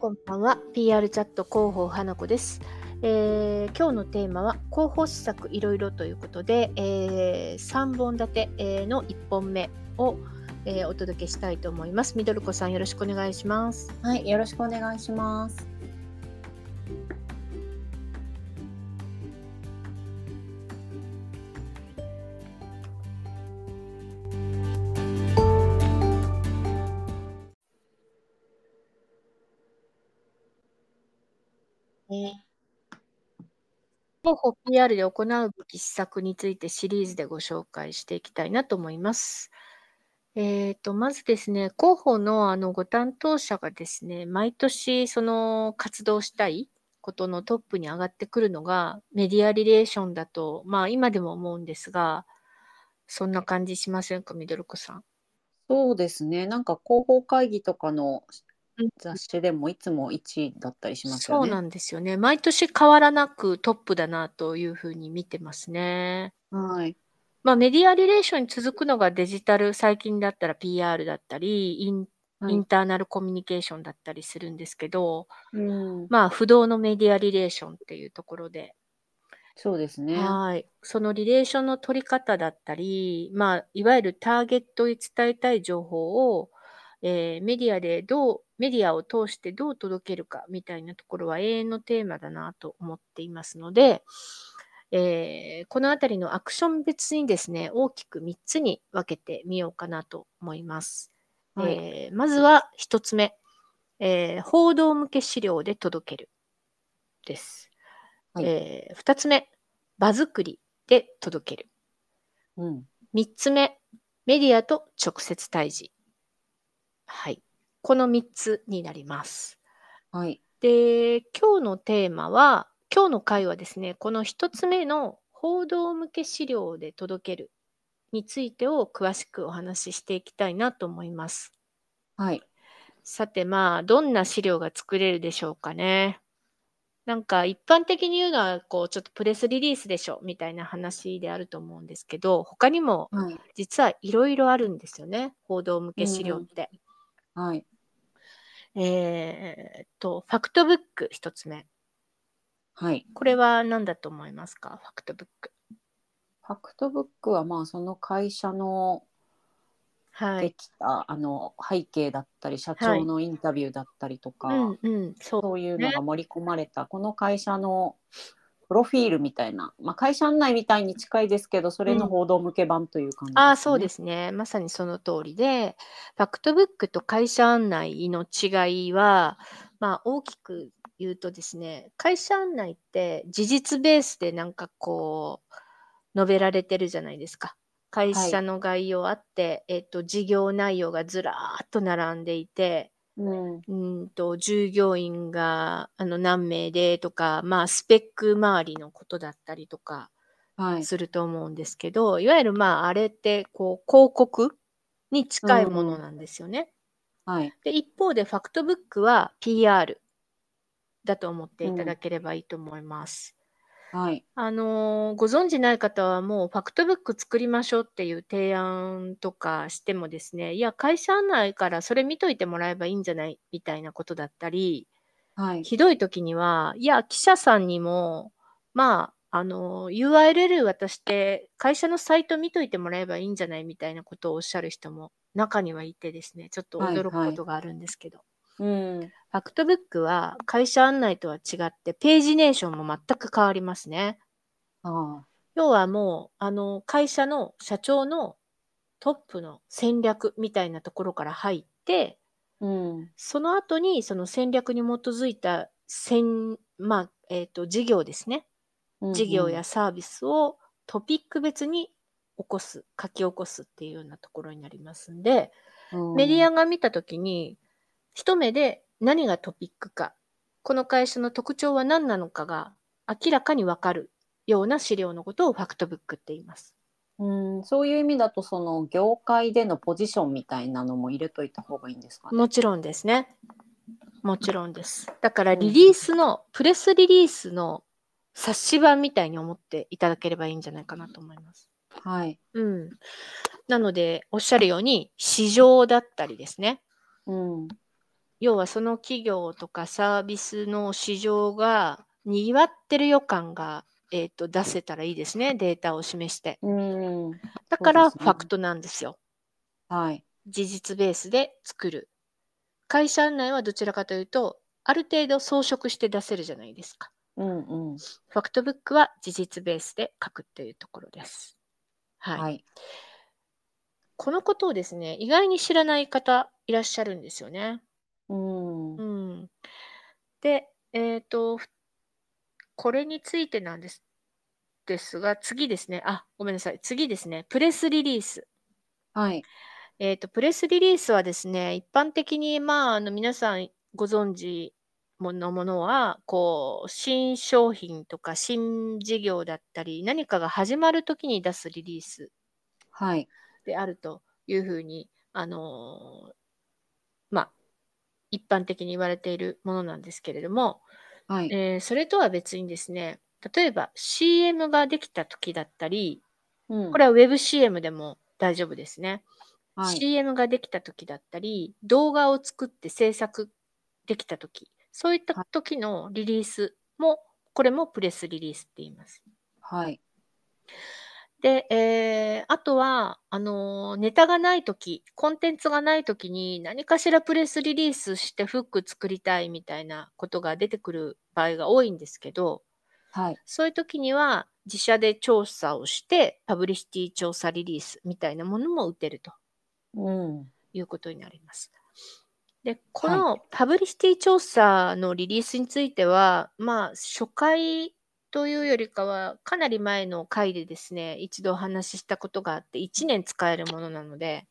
こんばんは。PR チャット広報花子です、えー今日のテーマは広報施策いろいろということで、え3本立てえの1本目を、えーお届けしたいと思います。みどるこさんよろしくお願いします。はい、よろしくお願いします。広報 PR で行うべき施策についてシリーズでご紹介していきたいなと思います。えー、とまずですね、広報のあのご担当者がですね、毎年その活動したいことのトップに上がってくるのがメディアリレーションだと、まあ今でも思うんですが、そんな感じしませんか、みどるこさん？そうですね。なんか広報会議とかの雑誌でもいつも1位だったりしますよね。そうなんですよね。毎年変わらなくトップだなというふうに見てますね。はい。まあ、メディアリレーションに続くのがデジタル、最近だったら PR だったり、インはいインターナルコミュニケーションだったりするんですけど、うん、まあ、不動のメディアリレーションっていうところで、そうですね。はい。そのリレーションの取り方だったり、まあ、いわゆるターゲットに伝えたい情報を、えーメディアでどう、メディアを通してどう届けるかみたいなところは永遠のテーマだなと思っていますので、えーこのあたりのアクション別にですね、大きく3つに分けてみようかなと思います。はい。えーまずは1つ目、えー報道向け資料で届けるです。はいえ2つ目、場作りで届ける。うん。3つ目、メディアと直接対峙。はい。この3つになります。はい。で、今日のテーマは、今日の回はですね、この1つ目の報道向け資料で届けるについてを詳しくお話ししていきたいなと思います。はい。さてまあ、どんな資料が作れるでしょうかね。なんか一般的に言うのは、こう、ちょっとプレスリリースでしょ、みたいな話であると思うんですけど、他にもはい。実はいろいろあるんですよね。報道向け資料って。はい。えーっと、ファクトブック一つ目。はい。これは何だと思いますか？ファクトブック。ファクトブックはまあその会社のはい。できた、あの背景だったり社はい長のインタビューだったりとか、うんうん、そう。そういうのが盛り込まれた、この会社のプロフィールみたいな、まあ、会社案内みたいに近いですけどそれの報道向け版という感じです、ねああ、そうですね。まさにその通りで、ファクトブックと会社案内の違いは、まあ大きく言うとですね、会社案内って事実ベースでなんかこう、述べられてるじゃないですか。会社の概要あって、えっと、事業内容がずらーっと並んでいて、うんうーんと従業員があの何名でとか、まあ、スペック周りのことだったりとかはいすると思うんですけど、い、わゆるまああれってこう広告に近いものなんですよね。はいで一方でファクトブックは PR だと思っていただければいいと思います。はい。あのーご存知ない方はもうファクトブック作りましょうっていう提案とかしてもですね、いや、会社案内からそれ見といてもらえばいいんじゃないみたいなことだったり、はい。ひどい時には、いや、記者さんにも、まあ、あの、URL 渡して会社のサイト見といてもらえばいいんじゃないみたいなことをおっしゃる人も中にはいてですね、ちょっと驚くことがあるんですけど。うん。ファクトブックは会社案内とは違って、ページネーションも全く変わりますね。あ要はもう、あの、会社の社長のトップの戦略みたいなところから入って、あうん。その後にその戦略に基づいた戦、まあ、えっ、と、事業ですね。事業やサービスをトピック別に起こす、書き起こすっていうようなところになりますんで、メディアが見たときに、一目で何がトピックか、この会社の特徴は何なのかが明らかにわかるような資料のことをファクトブックって言います。うんそういう意味だとその業界でのポジションみたいなのも入れといた方がいいんですかね？もちろんですね。もちろんです。だからリリースの、プレスリリースの冊子版みたいに思っていただければいいんじゃないかなと思います。はい。うん。なので、おっしゃるように、市場だったりですね。うん。要はその企業とかサービスの市場がにぎわってる予感が、えー、と出せたらいいですね、データを示して。うん。だからファクトなんですよ。はい。事実ベースで作る。会社案内はどちらかというと、ある程度装飾して出せるじゃないですか。うんうん。ファクトブックは事実ベースで書くっていうところです。はい。はい。このことをですね、意外に知らない方いらっしゃるんですよね。うん。うん。で、えっ、と、これについてなんです。ですが、次ですね。あ、ごめんなさい。次ですね。プレスリリース。はい。えっ、と、プレスリリースはですね、一般的に、まあ、あの、皆さんご存知のものは、こう、新商品とか新事業だったり、何かが始まるときに出すリリースはい。であるというふうに、あのーまあ、一般的に言われているものなんですけれども、はい。えーそれとは別にですね、例えば CM ができた時だったり、うんこれは WebCM でも大丈夫ですね。はい。CM ができた時だったり、動画を作って制作できた時、そういった時のリリースも、これもプレスリリースって言います。はい。で、えーあとは、あのーネタがないとき、コンテンツがないときに何かしらプレスリリースしてフック作りたいみたいなことが出てくる場合が多いんですけど、はい。そういうときには自社で調査をして、パブリシティ調査リリースみたいなものも打てるとうん。いうことになります。で、このパブリシティ調査のリリースについては、まあ、初回というよりかは、かなり前の回でですね、一度お話ししたことがあって、1年使えるものなので、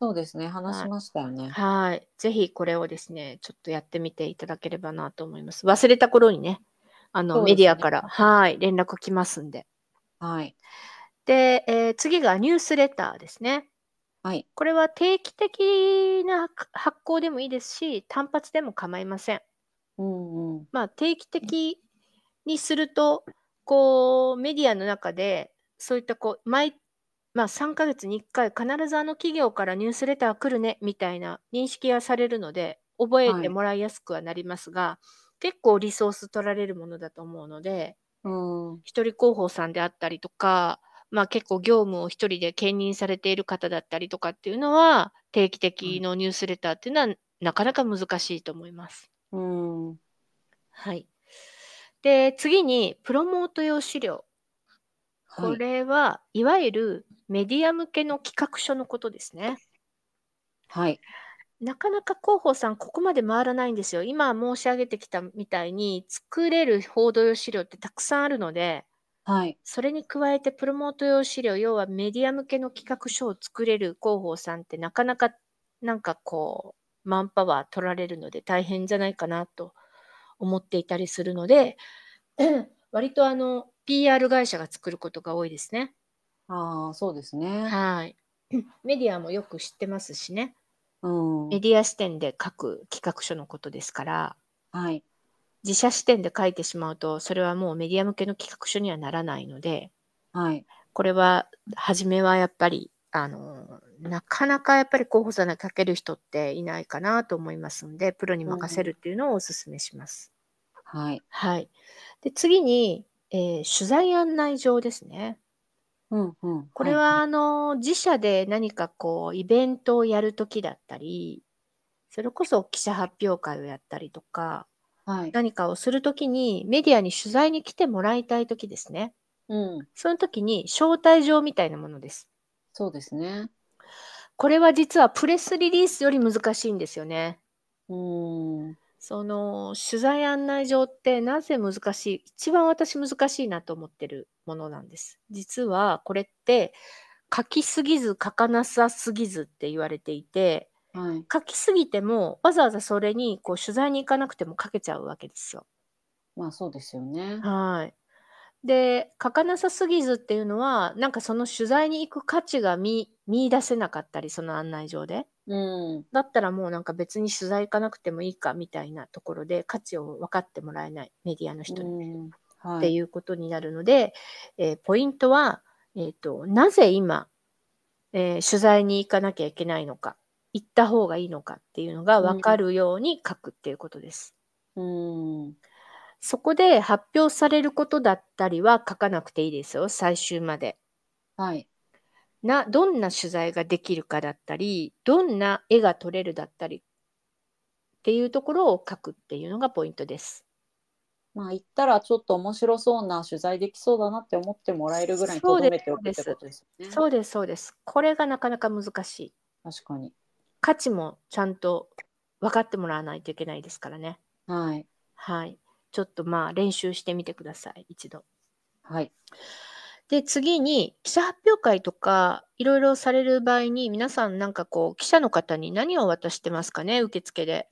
そうですね。話しましたよね。はい。ぜひこれをですね、ちょっとやってみていただければなと思います。忘れた頃にね、あの、ねメディアから、はい、連絡来ますんで。はい。で、えー次がニュースレターですね。はい。これは定期的な発行でもいいですし、単発でも構いません。うんうん。まあ、定期的にすると、こう、メディアの中で、そういったこう、毎、まあ、3ヶ月に1回、必ずあの企業からニュースレター来るね、みたいな認識がされるので、覚えてもらいやすくはなりますが、結構リソース取られるものだと思うので、うん。一人広報さんであったりとか、まあ結構業務を一人で兼任されている方だったりとかっていうのは、定期的のニュースレターっていうのはなかなか難しいと思います。うん。はい。で、次に、プロモート用資料。こはい。れは、いわゆるメディア向けの企画書のことですね。はい。なかなか広報さん、ここまで回らないんですよ。今申し上げてきたみたいに、作れる報道用資料ってたくさんあるので、はい。それに加えてプロモート用資料、要はメディア向けの企画書を作れる広報さんってなかなかなんかこう、マンパワー取られるので大変じゃないかなと思っていたりするので、割とあの、PR 会社が作ることが多いですね。ああ、そうですね。はい。メディアもよく知ってますしね。うん。メディア視点で書く企画書のことですから、はい。自社視点で書いてしまうと、それはもうメディア向けの企画書にはならないので、はい。これは、初めはやっぱり、あの、なかなかやっぱり候補者に書ける人っていないかなと思いますので、プロに任せるっていうのをお勧めします。はい。はい。で、次に、えー取材案内状ですね。うんうん。これは、あの、自社で何かこう、イベントをやるときだったり、それこそ記者発表会をやったりとか、はい。何かをするときに、メディアに取材に来てもらいたいときですね。うん。その時に招待状みたいなものです。そうですね。これは実はプレスリリースより難しいんですよね。うん。その取材案内状ってなぜ難しい一番私難しいなと思ってるものなんです。実はこれって書きすぎず書かなさすぎずって言われていてはい。書きすぎてもわざわざそれにこう取材に行かなくても書けちゃうわけですよ。まあそうですよね。はい。で、書かなさすぎずっていうのは、なんかその取材に行く価値が見見出せなかったり、その案内状で。うん。だったらもうなんか別に取材行かなくてもいいかみたいなところで価値を分かってもらえないメディアの人にうん。はってい。いうことになるので、えーポイントは、えーと、なぜ今、えー取材に行かなきゃいけないのか。行った方がいいのかっていうのが分かるように書くっていうことです。うん。そこで発表されることだったりは書かなくていいですよ、最終まで。はい。な、どんな取材ができるかだったり、どんな絵が撮れるだったりっていうところを書くっていうのがポイントです。まあ行ったらちょっと面白そうな取材できそうだなって思ってもらえるぐらいにとどめておくってことですよね。そうです、そうです。これがなかなか難しい。確かに。価値もちゃんと分かってもらわないといけないですからね。はい。はい。ちょっとまあ練習してみてください、一度。はい。で、次に、記者発表会とか、いろいろされる場合に、皆さんなんかこう、記者の方に何を渡してますかね、受付で。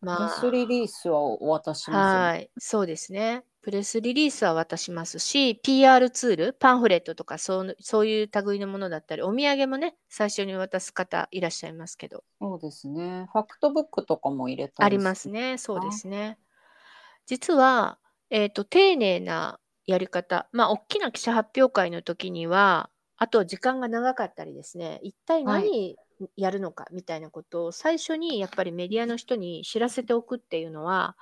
プレまスリリースはお渡しします。はい、そうですね。プレスリリースは渡しますし、PR ツール、パンフレットとかそうそういう類のものだったり、お土産もね、最初に渡す方いらっしゃいますけど、そうですね。ファクトブックとかも入れたありますね。そうですね。実は、えっ、と、丁寧なやり方、まあ、大きな記者発表会の時には、あと時間が長かったりですね、一体はい何やるのかみたいなことを最初にやっぱりメディアの人に知らせておくっていうのは、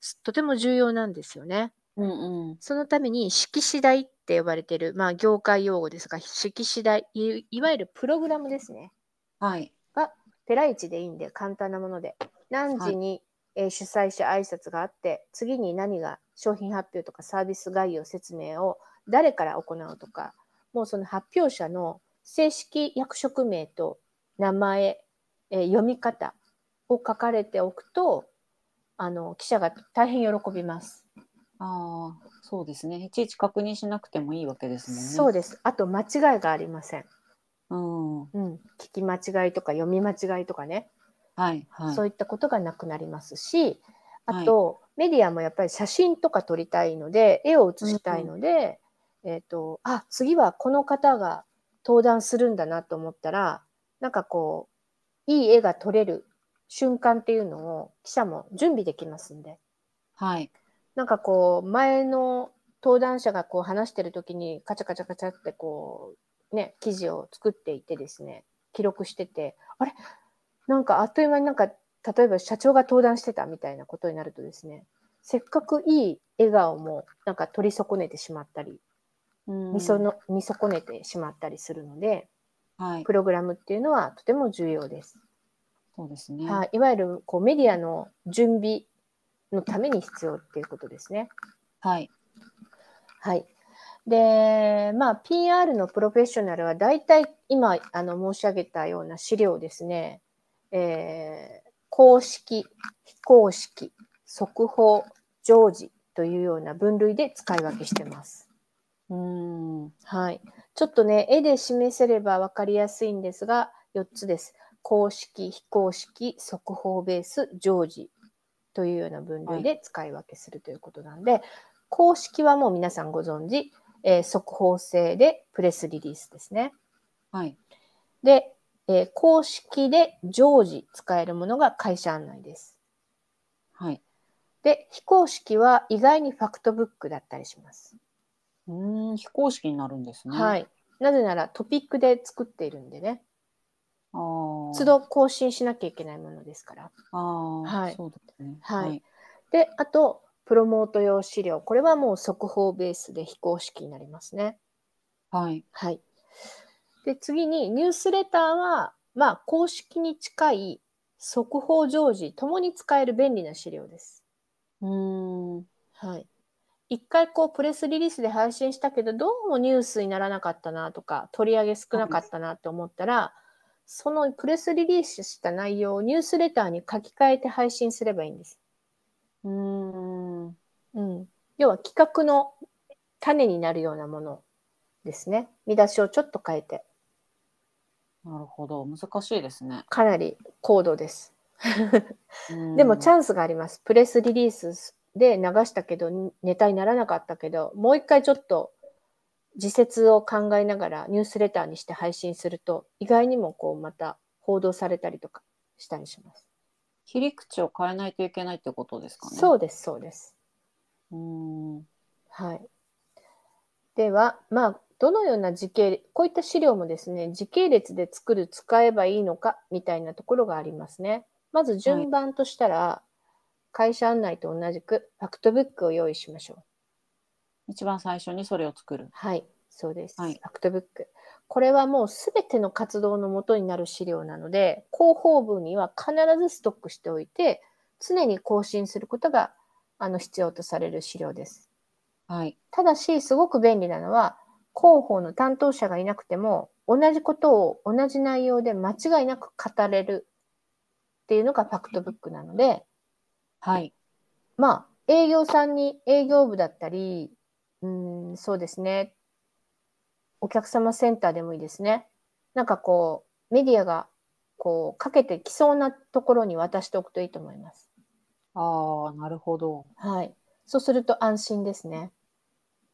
すとても重要なんですよね。うんうん。そのために式次第って呼ばれてる、まあ、業界用語ですが、式次第い、いわゆるプログラムですね。はい。が、ペライチでいいんで、簡単なもので。何時に、えー主催者挨拶があって、次に何が商品発表とかサービス概要説明を誰から行うとか、もうその発表者の正式役職名と名前、えー読み方を書かれておくと、あの、記者が大変喜びます。ああ、そうですね。いちいち確認しなくてもいいわけですもんね。そうです。あと、間違いがありません。うん。うん。聞き間違いとか読み間違いとかね。はいはい。そういったことがなくなりますし、あと、メディアもやっぱり写真とか撮りたいので、絵を写したいので、えっ、と、あ、次はこの方が登壇するんだなと思ったら、なんかこう、いい絵が撮れる瞬間っていうのを記者も準備できますんで、はい。なんかこう、前の登壇者がこう話してる時にカチャカチャカチャってこう、ね、記事を作っていてですね、記録してて、あれ？なんかあっという間になんか、例えば社長が登壇してたみたいなことになるとですね、せっかくいい笑顔もなんか取り損ねてしまったり、うん見その見損ねてしまったりするので、はい。プログラムっていうのはとても重要です。そうですね。はい、いわゆるこうメディアの準備のために必要っていうことですね。はい。はい。で、まあ、PR のプロフェッショナルは大体今あの申し上げたような資料ですね、えー公式、非公式、速報、常時というような分類で使い分けしてます。うん。はい。ちょっとね、絵で示せれば分かりやすいんですが、4つです。公式、非公式、速報ベース、常時というような分類で使い分けするということなんで、公式はもう皆さんご存知、えー速報性でプレスリリースですね。はい。で、えー公式で常時使えるものが会社案内です。はい。で、非公式は意外にファクトブックだったりします。うん。非公式になるんですね。。はいい。なぜならトピックで作っているんでね。ああ。都度更新しなきゃいけないものですから。ああ。はいそうですね。はいで、あと、プロモート用資料。これはもう速報ベースで非公式になりますね。はい。はい。で、次にニュースレターは、まあ、公式に近い速報常時、ともに使える便利な資料です。うん。はい。一回こうプレスリリースで配信したけど、どうもニュースにならなかったなとか、取り上げ少なかったなって思ったら、そのプレスリリースした内容をニュースレターに書き換えて配信すればいいんです。うん。うん、要は企画の種になるようなものですね。見出しをちょっと変えて、なるほど。難しいですね。かなり高度です。うんでもチャンスがあります。プレスリリースで流したけど、ネタにならなかったけど、もう一回ちょっと自説を考えながらニュースレターにして配信すると、意外にもこうまた報道されたりとかしたりします。切り口を変えないといけないってことですかね。。そううです、そうです。うん。はい。では、まあ、どのような時系こういった資料もですね、時系列で作る、使えばいいのかみたいなところがありますね。まず順番としたら、会社案内と同じくファクトブックを用意しましょう。一番最初にそれを作る。はい、そうです。はいファクトブック。これはもうすべての活動のもとになる資料なので、広報部には必ずストックしておいて、常に更新することがあの必要とされる資料です。はい。ただし、すごく便利なのは、広報の担当者がいなくても、同じことを同じ内容で間違いなく語れるっていうのがファクトブックなので、はい。まあ、営業さんに営業部だったり、うーん、そうですね。お客様センターでもいいですね。なんかこう、メディアがこう、かけてきそうなところに渡しておくといいと思います。ああ、なるほど。はい。そうすると安心ですね。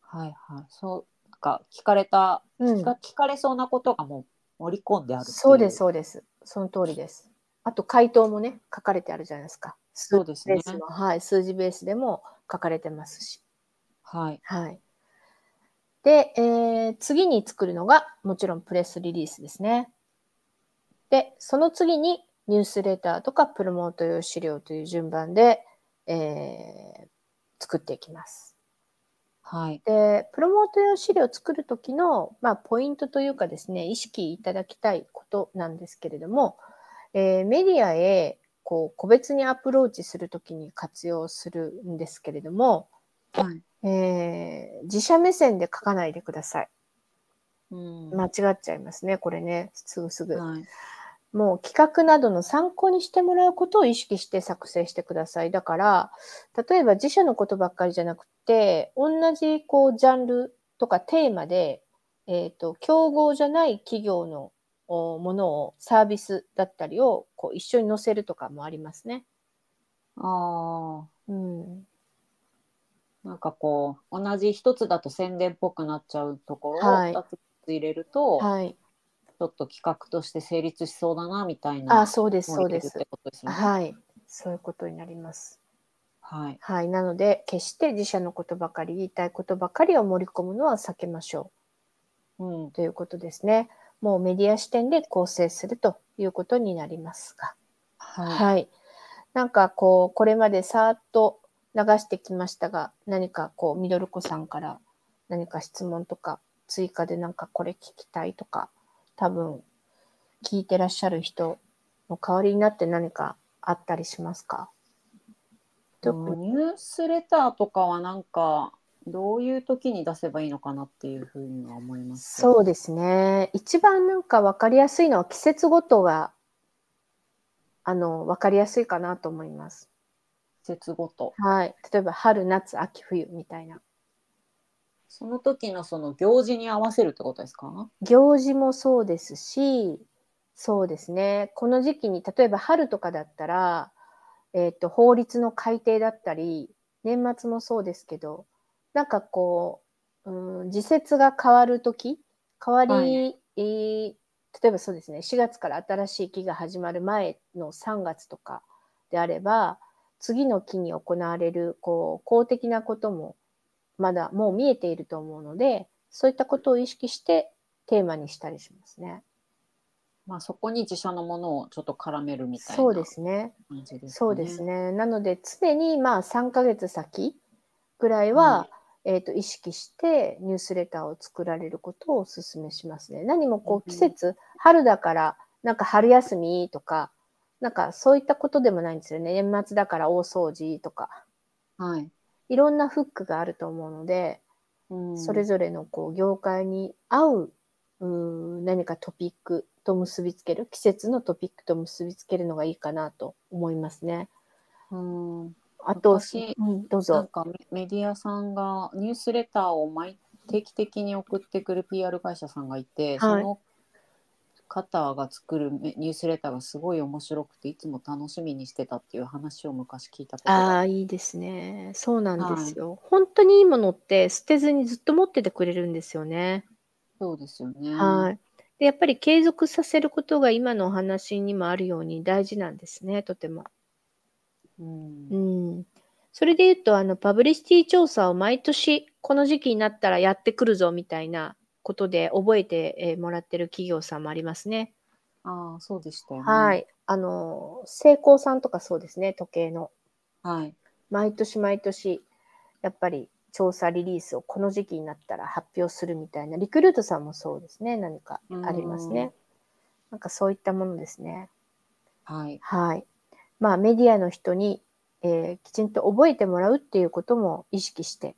はいはい。そう、か聞かれた、うん聞か聞かれそうなことがもう盛り込んであるそうです、。そうです。その通りです。あと、回答もね、書かれてあるじゃないですか。そうですねはい、数字ベースでも書かれてますし。はい。はい。で、えー次に作るのが、もちろんプレスリリースですね。で、その次にニュースレターとかプロモート用資料という順番で、えー作っていきます。はい。で、プロモート用資料を作るときの、まあ、ポイントというかですね、意識いただきたいことなんですけれども、えーメディアへこう個別にアプローチするときに活用するんですけれども、はい。えー自社目線で書かないでください。うん。間違っちゃいますね、これね、すぐすぐ。はい。もう企画などの参考にしてもらうことを意識して作成してください。だから、例えば自社のことばっかりじゃなくて、同じこうジャンルとかテーマで、えっ、と、競合じゃない企業のおものを、サービスだったりをこう一緒に載せるとかもありますね。ああ。うん。なんかこう同じ一つだと宣伝っぽくなっちゃうところをはい2つ入れると、はい。ちょっと企画として成立しそうだなみたいなあ、そうです、そうです。はい。そういうことになります。はい。はい。なので、決して自社のことばかり、言いたいことばかりを盛り込むのは避けましょうんうということですね。もうメディア視点で構成するということになりますが。はい。はい。なんかこう、これまでさーっと流してきましたが、何かこう、ミドルコさんから何か質問とか、追加でなんかこれ聞きたいとか、多分、聞いてらっしゃる人の代わりになって何かあったりしますか？ニュースレターとかはなんかどういう時に出せばいいのかなっていうふうには思います。そうですね。一番なんか分かりやすいのは季節ごとが、あの、分かりやすいかなと思います。季節ごと。はい。例えば春、夏、秋、冬みたいな。その時のその行事に合わせるってことですか？行事もそうですし、そうですね。この時期に、例えば春とかだったら、えっ、と、法律の改定だったり、年末もそうですけど、なんかこう、うん、時節が変わる時変わり、はい。えー例えばそうですね、4月から新しい期が始まる前の3月とかであれば、次の期に行われる、こう、公的なことも、まだもう見えていると思うので、そういったことを意識してテーマにしたりしますね。まあそこに自社のものをちょっと絡めるみたいな感。じですかね。そうですね。なので、常にまあ3ヶ月先ぐらいは、はいえっ、と、意識してニュースレターを作られることをお勧めしますね。何もこうんう季節、春だから、なんか春休みとか、なんかそういったことでもないんですよね。年末だから大掃除とか。はい。いろんなフックがあると思うので、うんそれぞれのこう業界に合ううー何かトピックと結びつける季節のトピックと結びつけるのがいいかなと思いますね。うんあと、昔うん、どうなんぞ。かメメディアさんがニュースレターを毎定期的に送ってくる PR 会社さんがいて、はいその方が作るメニュースレターがすごい面白くていつも楽しみにしてたっていう話を昔聞いたことがああ、いいですね。そうなんですよ。本当にいいものって捨てずにずっと持っててくれるんですよね。そうですよね。はい。で、やっぱり継続させることが今のお話にもあるように大事なんですね、とても。うんうん。それで言うと、あの、パブリシティ調査を毎年この時期になったらやってくるぞみたいな、ことで覚えてえーもらってる企業さんもありますね。ああ、そうでしたよね。はい。あの、セイコーさんとかそうですね、時計の。はい。毎年毎年、やっぱり調査リリースをこの時期になったら発表するみたいな、リクルートさんもそうですね、何かありますうんね。なんかそういったものですね。はい。はい。まあメディアの人に、えーきちんと覚えてもらうっていうことも意識して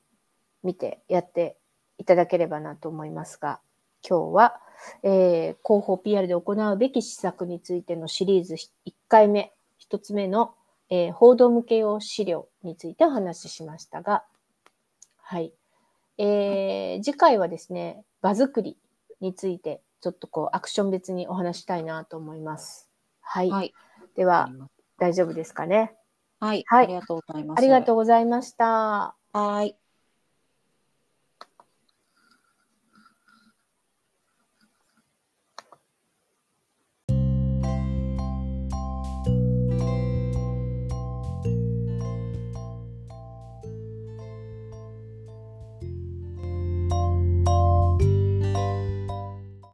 見てやっていただければなと思いますが、今日は、えー広報 PR で行うべき施策についてのシリーズ1回目、1つ目の、えー報道向け用資料についてお話ししましたが、はい。えー次回はですね、場作りについてちょっとこうアクション別にお話したいなと思います。はい。はい。では、大丈夫ですかね？はい。はいありがとうございます。ありがとうございました。はい。